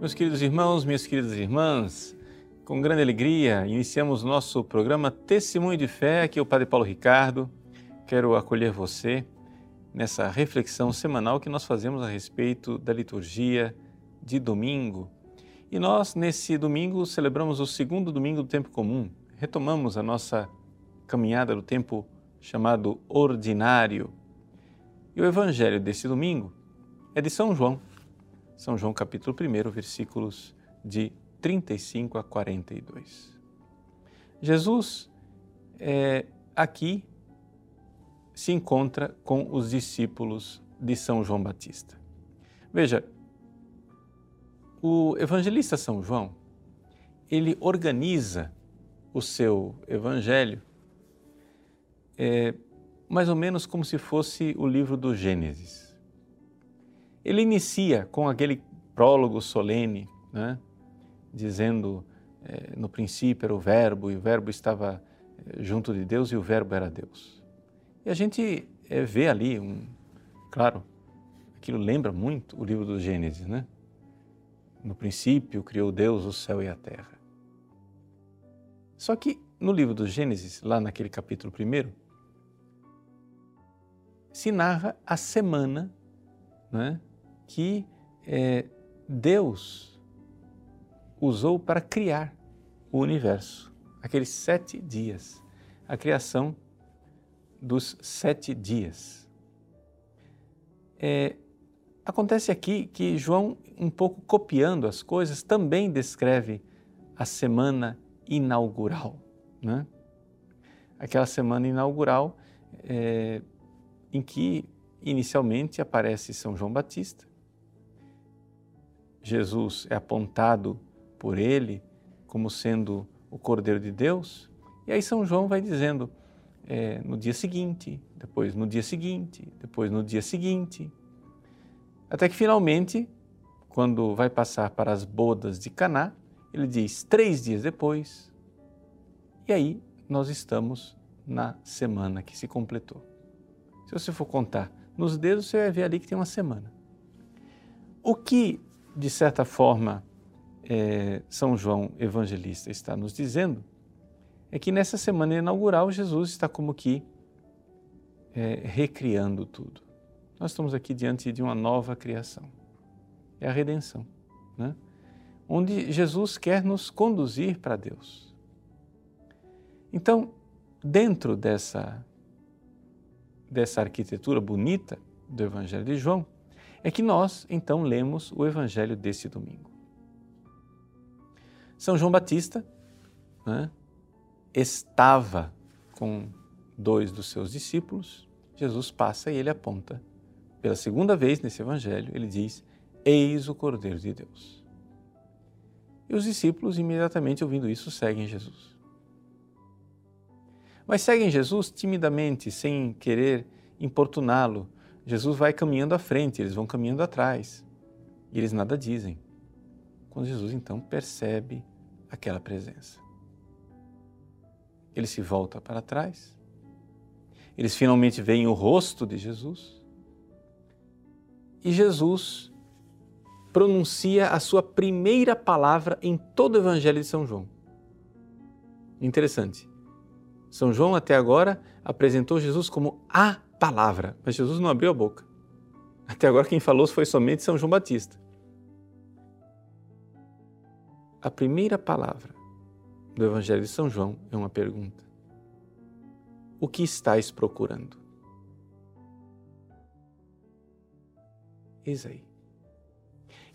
Meus queridos irmãos, minhas queridas irmãs, com grande alegria iniciamos nosso programa Testemunho de Fé. Aqui é o Padre Paulo Ricardo. Quero acolher você nessa reflexão semanal que nós fazemos a respeito da liturgia de domingo. E nós, nesse domingo, celebramos o segundo domingo do tempo comum. Retomamos a nossa caminhada do tempo chamado ordinário. E o evangelho desse domingo é de São João são João capítulo 1, versículos de 35 a 42. Jesus é, aqui se encontra com os discípulos de São João Batista. Veja, o evangelista São João, ele organiza o seu evangelho é, mais ou menos como se fosse o livro do Gênesis. Ele inicia com aquele prólogo solene, né? dizendo é, no princípio era o Verbo e o Verbo estava é, junto de Deus e o Verbo era Deus. E a gente é, vê ali, um, claro, aquilo lembra muito o livro do Gênesis, né? No princípio criou Deus o céu e a terra. Só que no livro do Gênesis, lá naquele capítulo primeiro, se narra a semana né, que é, Deus usou para criar o universo, aqueles sete dias, a criação dos sete dias. É, acontece aqui que João, um pouco copiando as coisas, também descreve a semana inaugural. Né? Aquela semana inaugural é, em que inicialmente aparece São João Batista, Jesus é apontado por ele como sendo o Cordeiro de Deus. E aí São João vai dizendo é, no dia seguinte, depois no dia seguinte, depois no dia seguinte, até que finalmente, quando vai passar para as bodas de Caná, ele diz três dias depois. E aí nós estamos na semana que se completou. Se você for contar nos dedos, você vai ver ali que tem uma semana. O que de certa forma, é, São João Evangelista está nos dizendo é que nessa semana inaugural Jesus está como que é, recriando tudo. Nós estamos aqui diante de uma nova criação. É a redenção, né? onde Jesus quer nos conduzir para Deus. Então, dentro dessa, dessa arquitetura bonita do Evangelho de João, é que nós então lemos o Evangelho deste domingo. São João Batista né, estava com dois dos seus discípulos, Jesus passa e ele aponta. Pela segunda vez nesse Evangelho, ele diz: Eis o Cordeiro de Deus. E os discípulos, imediatamente ouvindo isso, seguem Jesus. Mas seguem Jesus timidamente, sem querer importuná-lo, Jesus vai caminhando à frente, eles vão caminhando atrás. E eles nada dizem. Quando Jesus então percebe aquela presença. Ele se volta para trás. Eles finalmente veem o rosto de Jesus. E Jesus pronuncia a sua primeira palavra em todo o Evangelho de São João. Interessante. São João até agora apresentou Jesus como a palavra, mas Jesus não abriu a boca. Até agora quem falou foi somente São João Batista. A primeira palavra do Evangelho de São João é uma pergunta: O que estás procurando? Eis aí.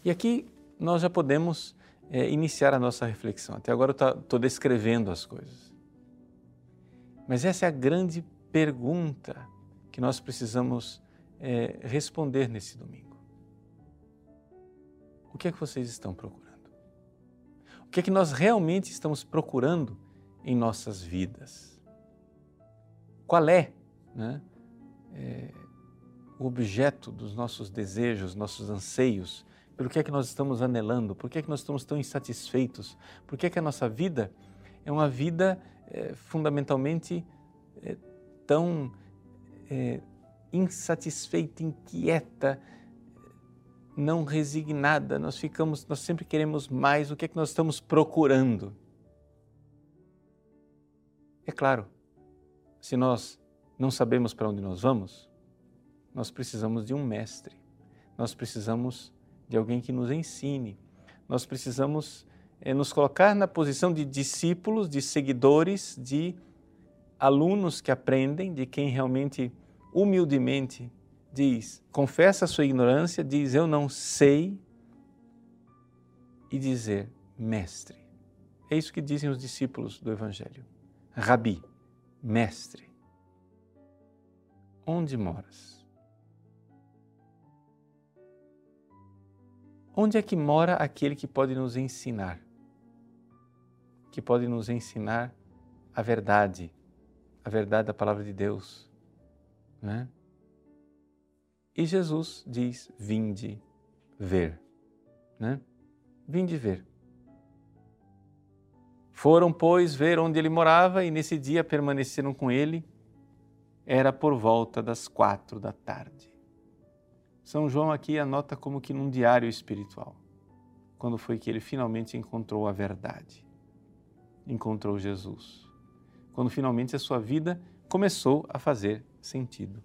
E aqui nós já podemos é, iniciar a nossa reflexão. Até agora eu estou descrevendo as coisas. Mas essa é a grande pergunta que nós precisamos é, responder nesse domingo. O que é que vocês estão procurando? O que é que nós realmente estamos procurando em nossas vidas? Qual é, né, é o objeto dos nossos desejos, nossos anseios? Pelo que é que nós estamos anelando? Por que é que nós estamos tão insatisfeitos? Por que é que a nossa vida é uma vida é, fundamentalmente é, tão é, insatisfeita, inquieta, não resignada, nós ficamos, nós sempre queremos mais, o que é que nós estamos procurando? É claro, se nós não sabemos para onde nós vamos, nós precisamos de um mestre, nós precisamos de alguém que nos ensine, nós precisamos é, nos colocar na posição de discípulos, de seguidores, de alunos que aprendem, de quem realmente humildemente diz, confessa a sua ignorância, diz eu não sei e dizer mestre. É isso que dizem os discípulos do Evangelho. Rabi, mestre. Onde moras? Onde é que mora aquele que pode nos ensinar? Que pode nos ensinar a verdade, a verdade da palavra de Deus, né? E Jesus diz: Vinde ver. Né? Vinde ver. Foram, pois, ver onde ele morava e nesse dia permaneceram com ele. Era por volta das quatro da tarde. São João aqui anota como que num diário espiritual, quando foi que ele finalmente encontrou a verdade, encontrou Jesus, quando finalmente a sua vida começou a fazer sentido.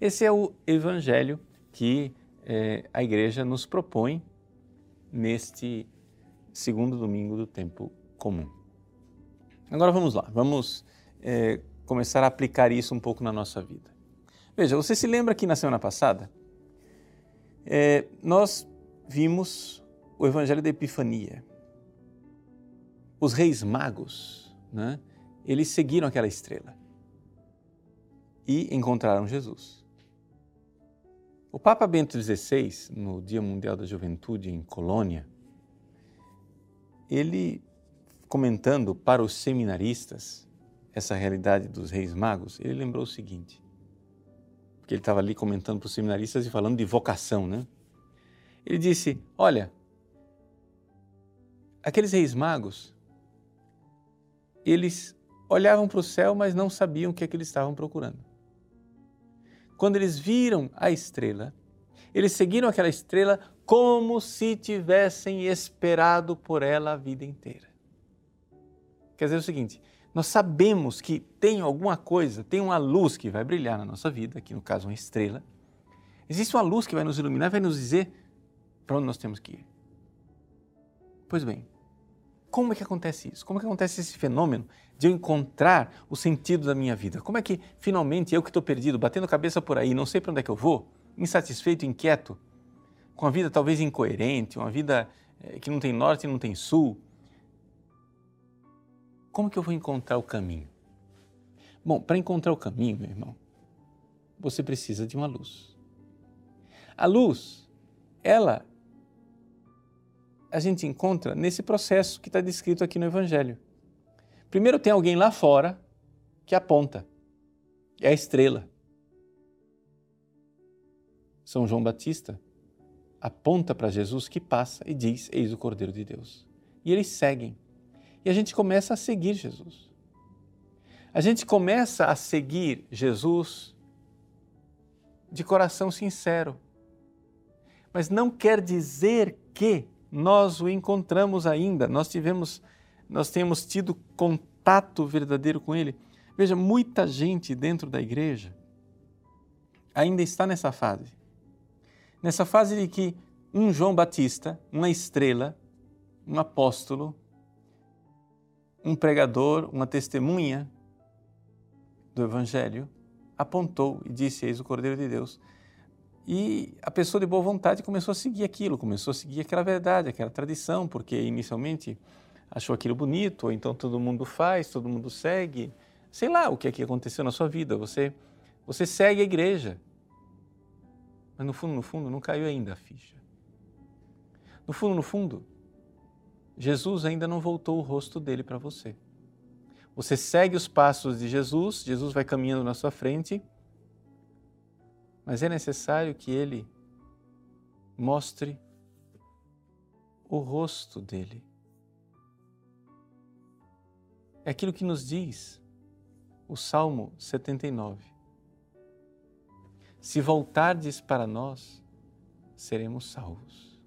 Esse é o evangelho que é, a igreja nos propõe neste segundo domingo do tempo comum. Agora vamos lá, vamos é, começar a aplicar isso um pouco na nossa vida. Veja, você se lembra que na semana passada é, nós vimos o Evangelho da Epifania. Os reis magos, né, eles seguiram aquela estrela e encontraram Jesus. O Papa Bento XVI, no Dia Mundial da Juventude em Colônia, ele comentando para os seminaristas essa realidade dos reis magos, ele lembrou o seguinte, porque ele estava ali comentando para os seminaristas e falando de vocação, né? Ele disse: Olha, aqueles reis magos, eles olhavam para o céu, mas não sabiam o que é que eles estavam procurando quando eles viram a estrela, eles seguiram aquela estrela como se tivessem esperado por ela a vida inteira. Quer dizer o seguinte, nós sabemos que tem alguma coisa, tem uma luz que vai brilhar na nossa vida, aqui no caso uma estrela. Existe uma luz que vai nos iluminar, vai nos dizer para onde nós temos que ir. Pois bem, como é que acontece isso? Como é que acontece esse fenômeno de eu encontrar o sentido da minha vida? Como é que finalmente eu que estou perdido, batendo cabeça por aí, não sei para onde é que eu vou, insatisfeito, inquieto, com a vida talvez incoerente, uma vida eh, que não tem norte e não tem sul, como que eu vou encontrar o caminho? Bom, para encontrar o caminho, meu irmão, você precisa de uma luz. A luz, ela a gente encontra nesse processo que está descrito aqui no Evangelho. Primeiro tem alguém lá fora que aponta, é a estrela. São João Batista aponta para Jesus que passa e diz: Eis o Cordeiro de Deus. E eles seguem. E a gente começa a seguir Jesus. A gente começa a seguir Jesus de coração sincero. Mas não quer dizer que nós o encontramos ainda, nós tivemos, nós temos tido contato verdadeiro com ele. Veja, muita gente dentro da igreja ainda está nessa fase. Nessa fase de que um João Batista, uma estrela, um apóstolo, um pregador, uma testemunha do Evangelho, apontou e disse: Eis o Cordeiro de Deus. E a pessoa de boa vontade começou a seguir aquilo, começou a seguir aquela verdade, aquela tradição, porque inicialmente achou aquilo bonito, ou então todo mundo faz, todo mundo segue. Sei lá o que é que aconteceu na sua vida. Você, você segue a igreja. Mas no fundo, no fundo, não caiu ainda a ficha. No fundo, no fundo, Jesus ainda não voltou o rosto dele para você. Você segue os passos de Jesus, Jesus vai caminhando na sua frente mas é necessário que ele mostre o rosto dele. É aquilo que nos diz o Salmo 79. Se voltardes para nós, seremos salvos.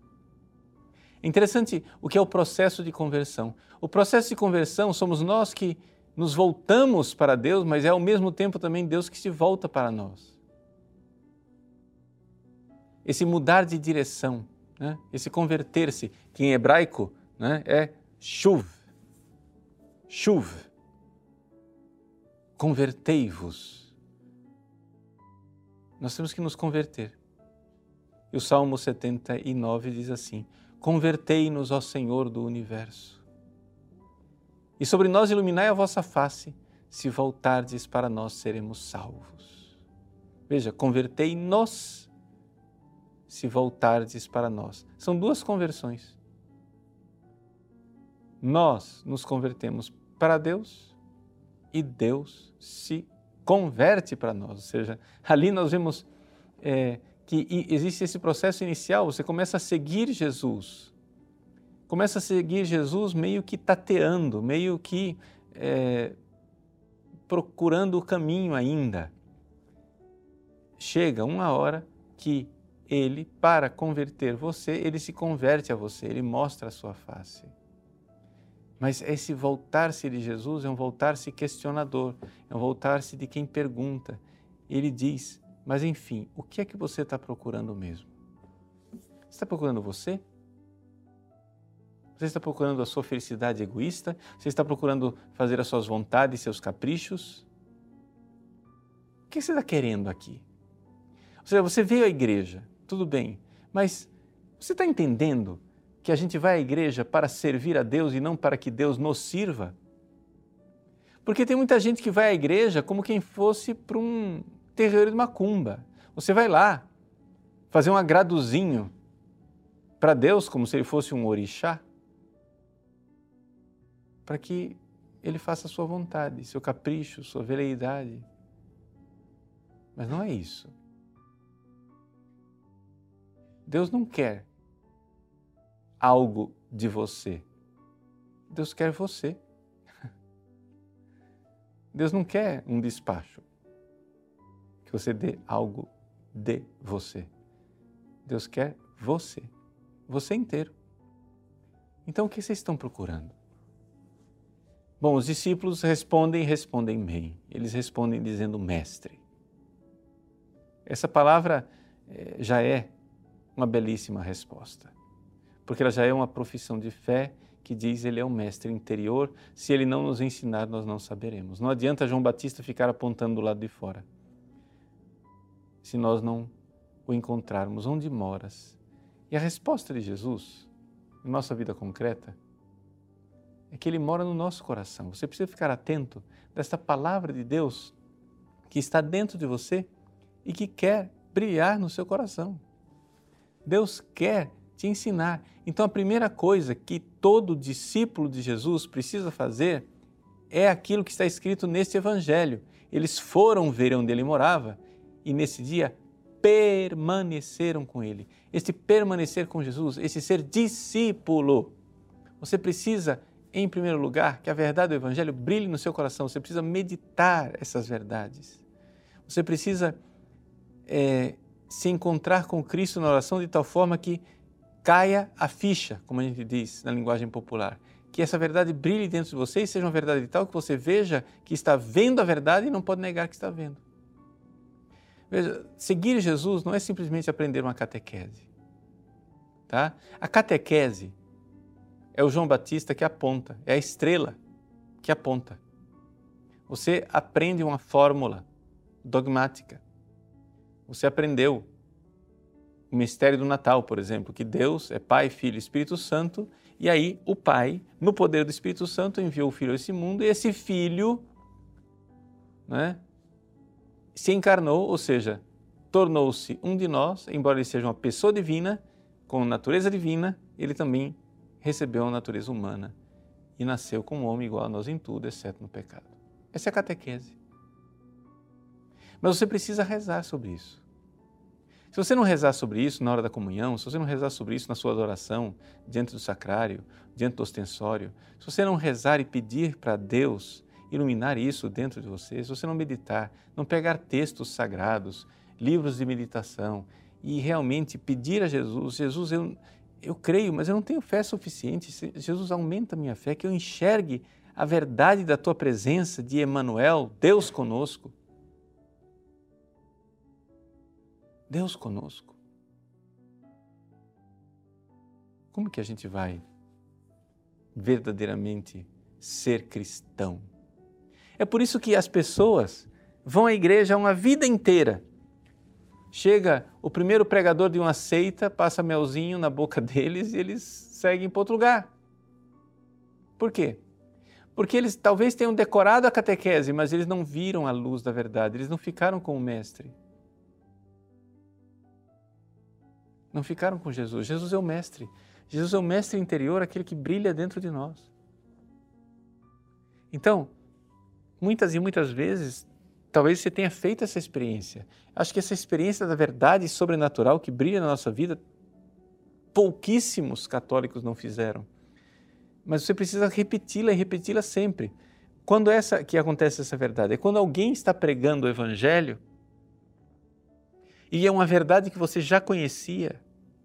Interessante o que é o processo de conversão. O processo de conversão somos nós que nos voltamos para Deus, mas é ao mesmo tempo também Deus que se volta para nós. Esse mudar de direção, né? esse converter-se, que em hebraico né, é shuv. Shuv. Convertei-vos. Nós temos que nos converter. E o Salmo 79 diz assim: Convertei-nos, ó Senhor do universo. E sobre nós iluminai a vossa face, se voltardes para nós seremos salvos. Veja, convertei-nos, se voltardes para nós. São duas conversões. Nós nos convertemos para Deus e Deus se converte para nós. Ou seja, ali nós vemos é, que existe esse processo inicial, você começa a seguir Jesus. Começa a seguir Jesus meio que tateando, meio que é, procurando o caminho ainda. Chega uma hora que ele, para converter você, ele se converte a você, ele mostra a sua face. Mas esse voltar-se de Jesus é um voltar-se questionador, é um voltar-se de quem pergunta. Ele diz: mas enfim, o que é que você está procurando mesmo? Você está procurando você? Você está procurando a sua felicidade egoísta? Você está procurando fazer as suas vontades, seus caprichos? O que você está querendo aqui? Ou seja, você veio à igreja, tudo bem, mas você está entendendo que a gente vai à igreja para servir a Deus e não para que Deus nos sirva? Porque tem muita gente que vai à igreja como quem fosse para um, terreiro de macumba. Você vai lá fazer um agradozinho para Deus, como se ele fosse um orixá, para que ele faça a sua vontade, seu capricho, sua veleidade. Mas não é isso. Deus não quer algo de você. Deus quer você. Deus não quer um despacho que você dê algo de você. Deus quer você, você inteiro. Então o que vocês estão procurando? Bom, os discípulos respondem, respondem bem. Eles respondem dizendo mestre. Essa palavra eh, já é uma belíssima resposta, porque ela já é uma profissão de fé que diz ele é o mestre interior. Se ele não nos ensinar, nós não saberemos. Não adianta João Batista ficar apontando do lado de fora se nós não o encontrarmos onde moras. E a resposta de Jesus, em nossa vida concreta, é que ele mora no nosso coração. Você precisa ficar atento desta palavra de Deus que está dentro de você e que quer brilhar no seu coração. Deus quer te ensinar. Então, a primeira coisa que todo discípulo de Jesus precisa fazer é aquilo que está escrito neste Evangelho. Eles foram ver onde ele morava e nesse dia permaneceram com Ele. Este permanecer com Jesus, esse ser discípulo. Você precisa, em primeiro lugar, que a verdade do Evangelho brilhe no seu coração. Você precisa meditar essas verdades. Você precisa é, se encontrar com Cristo na oração de tal forma que caia a ficha, como a gente diz na linguagem popular. Que essa verdade brilhe dentro de você e seja uma verdade de tal que você veja que está vendo a verdade e não pode negar que está vendo. Veja, seguir Jesus não é simplesmente aprender uma catequese. Tá? A catequese é o João Batista que aponta, é a estrela que aponta. Você aprende uma fórmula dogmática. Você aprendeu o mistério do Natal, por exemplo, que Deus é Pai, Filho e Espírito Santo, e aí o Pai, no poder do Espírito Santo, enviou o Filho a esse mundo, e esse Filho né, se encarnou, ou seja, tornou-se um de nós, embora ele seja uma pessoa divina, com natureza divina, ele também recebeu a natureza humana e nasceu como homem igual a nós em tudo, exceto no pecado. Essa é a catequese. Mas você precisa rezar sobre isso. Se você não rezar sobre isso na hora da comunhão, se você não rezar sobre isso na sua adoração, diante do sacrário, diante do ostensório, se você não rezar e pedir para Deus iluminar isso dentro de você, se você não meditar, não pegar textos sagrados, livros de meditação e realmente pedir a Jesus: Jesus, eu, eu creio, mas eu não tenho fé suficiente. Jesus, aumenta a minha fé, que eu enxergue a verdade da tua presença, de Emmanuel, Deus conosco. Deus conosco. Como que a gente vai verdadeiramente ser cristão? É por isso que as pessoas vão à igreja uma vida inteira. Chega o primeiro pregador de uma seita, passa melzinho na boca deles e eles seguem para outro lugar. Por quê? Porque eles talvez tenham decorado a catequese, mas eles não viram a luz da verdade, eles não ficaram com o Mestre. Não ficaram com Jesus. Jesus é o Mestre. Jesus é o Mestre interior, aquele que brilha dentro de nós. Então, muitas e muitas vezes, talvez você tenha feito essa experiência. Acho que essa experiência da verdade sobrenatural que brilha na nossa vida, pouquíssimos católicos não fizeram mas você precisa repeti-la e repeti-la sempre. Quando essa que acontece essa verdade? É quando alguém está pregando o evangelho e é uma verdade que você já conhecia,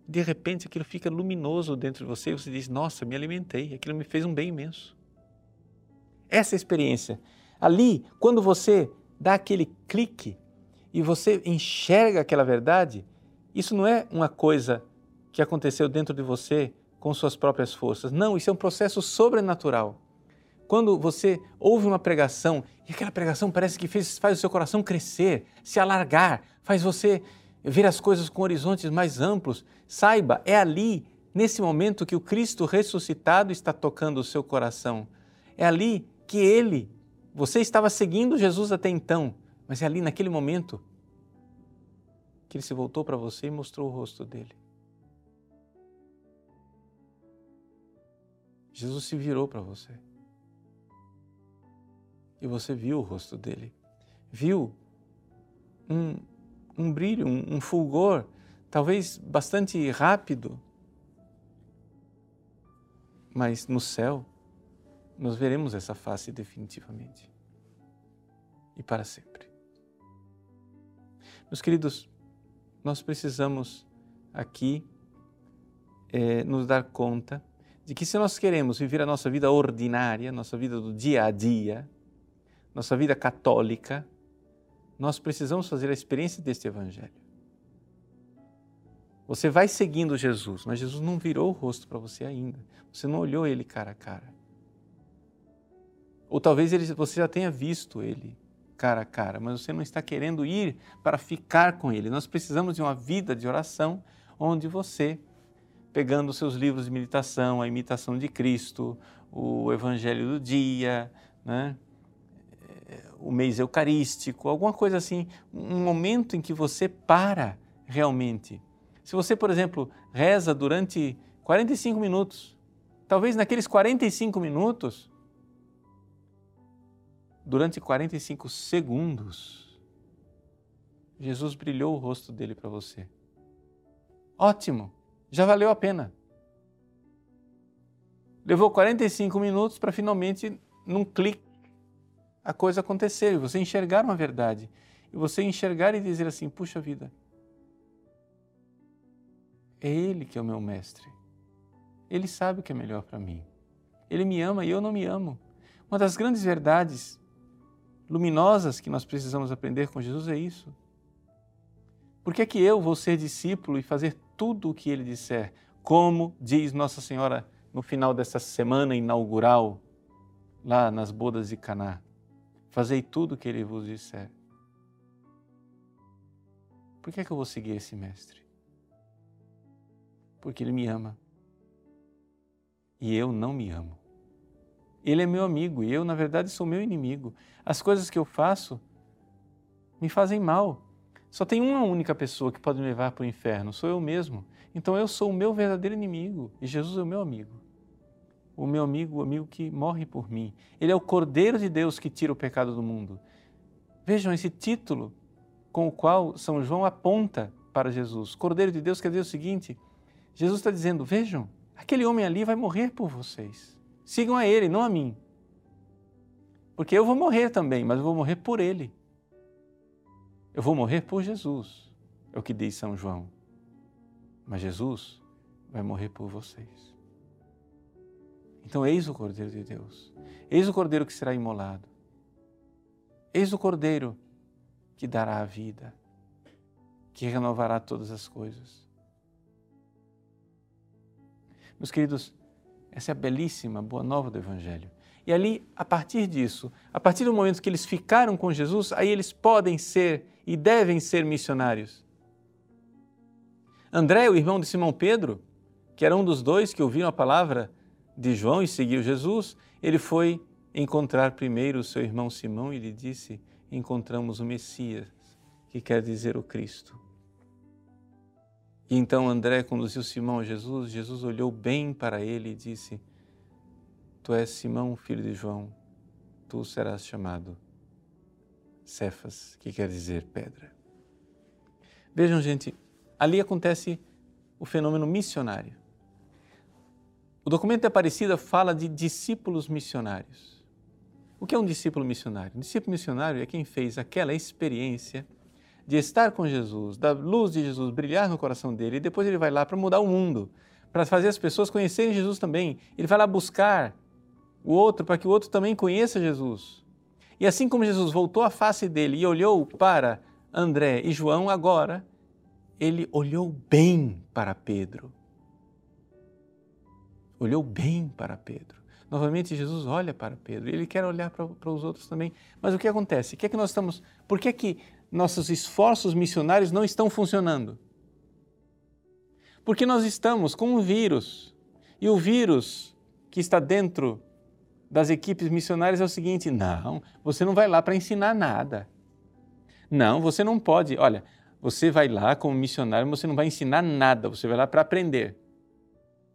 de repente aquilo fica luminoso dentro de você e você diz: "Nossa, me alimentei, aquilo me fez um bem imenso". Essa experiência. Ali, quando você dá aquele clique e você enxerga aquela verdade, isso não é uma coisa que aconteceu dentro de você com suas próprias forças. Não, isso é um processo sobrenatural. Quando você ouve uma pregação e aquela pregação parece que fez, faz o seu coração crescer, se alargar, faz você ver as coisas com horizontes mais amplos, saiba, é ali, nesse momento, que o Cristo ressuscitado está tocando o seu coração. É ali que ele, você estava seguindo Jesus até então, mas é ali, naquele momento, que ele se voltou para você e mostrou o rosto dele. Jesus se virou para você. E você viu o rosto dele. Viu um, um brilho, um, um fulgor, talvez bastante rápido. Mas no céu, nós veremos essa face definitivamente e para sempre. Meus queridos, nós precisamos aqui é, nos dar conta de que se nós queremos viver a nossa vida ordinária, nossa vida do dia a dia, nossa vida católica, nós precisamos fazer a experiência deste Evangelho. Você vai seguindo Jesus, mas Jesus não virou o rosto para você ainda. Você não olhou ele cara a cara. Ou talvez ele, você já tenha visto ele cara a cara, mas você não está querendo ir para ficar com ele. Nós precisamos de uma vida de oração onde você pegando seus livros de meditação, a imitação de Cristo, o Evangelho do dia, né? O mês eucarístico, alguma coisa assim, um momento em que você para realmente. Se você, por exemplo, reza durante 45 minutos, talvez naqueles 45 minutos, durante 45 segundos, Jesus brilhou o rosto dele para você. Ótimo! já valeu a pena. Levou 45 minutos para finalmente, num clique, a coisa acontecer e você enxergar uma verdade. E você enxergar e dizer assim: puxa vida, é Ele que é o meu mestre. Ele sabe o que é melhor para mim. Ele me ama e eu não me amo. Uma das grandes verdades luminosas que nós precisamos aprender com Jesus é isso. Por que, é que eu vou ser discípulo e fazer tudo o que ele disser, como diz Nossa Senhora no final dessa semana inaugural, lá nas bodas de Caná. Fazei tudo o que ele vos disser. Por que, é que eu vou seguir esse mestre? Porque ele me ama. E eu não me amo. Ele é meu amigo e eu, na verdade, sou meu inimigo. As coisas que eu faço me fazem mal. Só tem uma única pessoa que pode me levar para o inferno, sou eu mesmo. Então eu sou o meu verdadeiro inimigo e Jesus é o meu amigo. O meu amigo, o amigo que morre por mim. Ele é o Cordeiro de Deus que tira o pecado do mundo. Vejam esse título com o qual São João aponta para Jesus. Cordeiro de Deus quer dizer o seguinte: Jesus está dizendo, vejam, aquele homem ali vai morrer por vocês. Sigam a ele, não a mim. Porque eu vou morrer também, mas eu vou morrer por ele. Eu vou morrer por Jesus, é o que diz São João. mas Jesus vai morrer por vocês. Então, eis o Cordeiro de Deus, eis o Cordeiro que será imolado, eis o Cordeiro que dará a vida, que renovará todas as coisas. Meus queridos, essa é a belíssima boa nova do Evangelho. E ali, a partir disso, a partir do momento que eles ficaram com Jesus, aí eles podem ser e devem ser missionários. André, o irmão de Simão Pedro, que era um dos dois que ouviram a palavra de João e seguiu Jesus, ele foi encontrar primeiro o seu irmão Simão e lhe disse: Encontramos o Messias, que quer dizer o Cristo. E então André conduziu Simão a Jesus. Jesus olhou bem para ele e disse: Tu és Simão, filho de João, tu serás chamado Cefas, que quer dizer pedra. Vejam, gente, ali acontece o fenômeno missionário. O documento de Aparecida fala de discípulos missionários. O que é um discípulo missionário? Um discípulo missionário é quem fez aquela experiência de estar com Jesus, da luz de Jesus brilhar no coração dele, e depois ele vai lá para mudar o mundo, para fazer as pessoas conhecerem Jesus também. Ele vai lá buscar o outro para que o outro também conheça Jesus. E assim como Jesus voltou a face dele e olhou para André e João, agora ele olhou bem para Pedro. Olhou bem para Pedro. Novamente, Jesus olha para Pedro e ele quer olhar para, para os outros também. Mas o que acontece? O que é que nós estamos. Por que, que nossos esforços missionários não estão funcionando? Porque nós estamos com um vírus. E o vírus que está dentro das equipes missionárias é o seguinte: não, você não vai lá para ensinar nada. Não, você não pode. Olha, você vai lá como missionário, você não vai ensinar nada, você vai lá para aprender.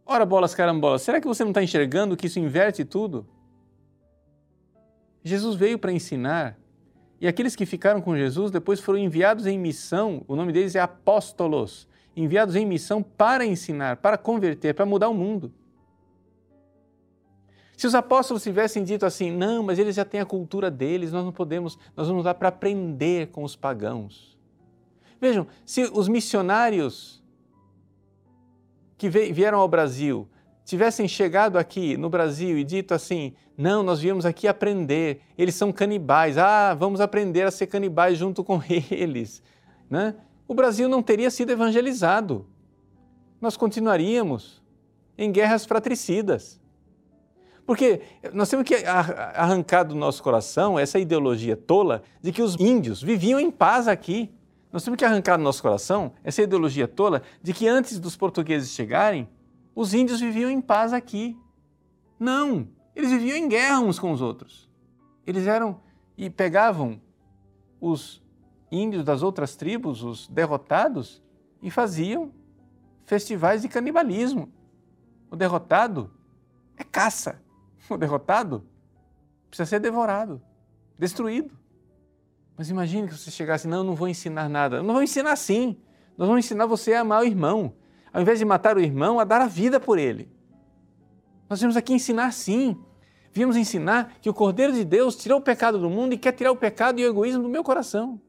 Ora, bolas carambolas, será que você não está enxergando que isso inverte tudo? Jesus veio para ensinar e aqueles que ficaram com Jesus depois foram enviados em missão, o nome deles é apóstolos, enviados em missão para ensinar, para converter, para mudar o mundo. Se os apóstolos tivessem dito assim, não, mas eles já têm a cultura deles, nós não podemos, nós vamos lá para aprender com os pagãos. Vejam, se os missionários que vieram ao Brasil tivessem chegado aqui no Brasil e dito assim: não, nós viemos aqui aprender, eles são canibais, ah, vamos aprender a ser canibais junto com eles. Né? O Brasil não teria sido evangelizado. Nós continuaríamos em guerras fratricidas. Porque nós temos que arrancar do nosso coração essa ideologia tola de que os índios viviam em paz aqui. Nós temos que arrancar do nosso coração essa ideologia tola de que antes dos portugueses chegarem, os índios viviam em paz aqui. Não, eles viviam em guerra uns com os outros. Eles eram e pegavam os índios das outras tribos, os derrotados, e faziam festivais de canibalismo. O derrotado é caça. O derrotado precisa ser devorado, destruído. Mas imagine que você chegasse, não, não vou ensinar nada. Não vou ensinar sim. Nós vamos ensinar você a amar o irmão ao invés de matar o irmão, a dar a vida por ele. Nós viemos aqui ensinar sim. Viemos ensinar que o Cordeiro de Deus tirou o pecado do mundo e quer tirar o pecado e o egoísmo do meu coração.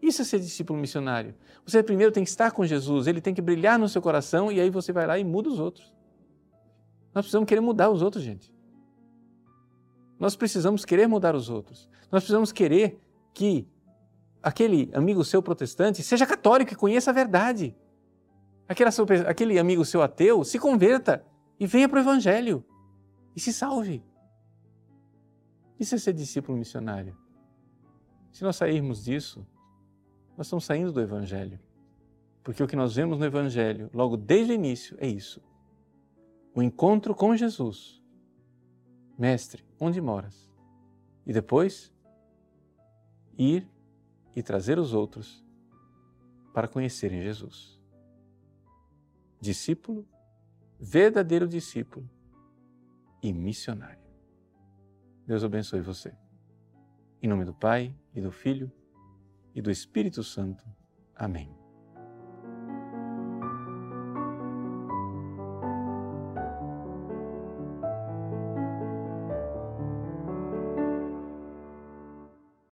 Isso é ser discípulo missionário. Você primeiro tem que estar com Jesus, ele tem que brilhar no seu coração e aí você vai lá e muda os outros. Nós precisamos querer mudar os outros, gente. Nós precisamos querer mudar os outros. Nós precisamos querer que aquele amigo seu protestante seja católico e conheça a verdade aquele amigo seu ateu se converta e venha para o Evangelho e se salve. Isso é ser discípulo missionário. Se nós sairmos disso, nós estamos saindo do Evangelho. Porque o que nós vemos no Evangelho, logo desde o início, é isso: o encontro com Jesus. Mestre, onde moras? E depois, ir e trazer os outros para conhecerem Jesus discípulo, verdadeiro discípulo e missionário. Deus abençoe você. Em nome do Pai e do Filho e do Espírito Santo. Amém.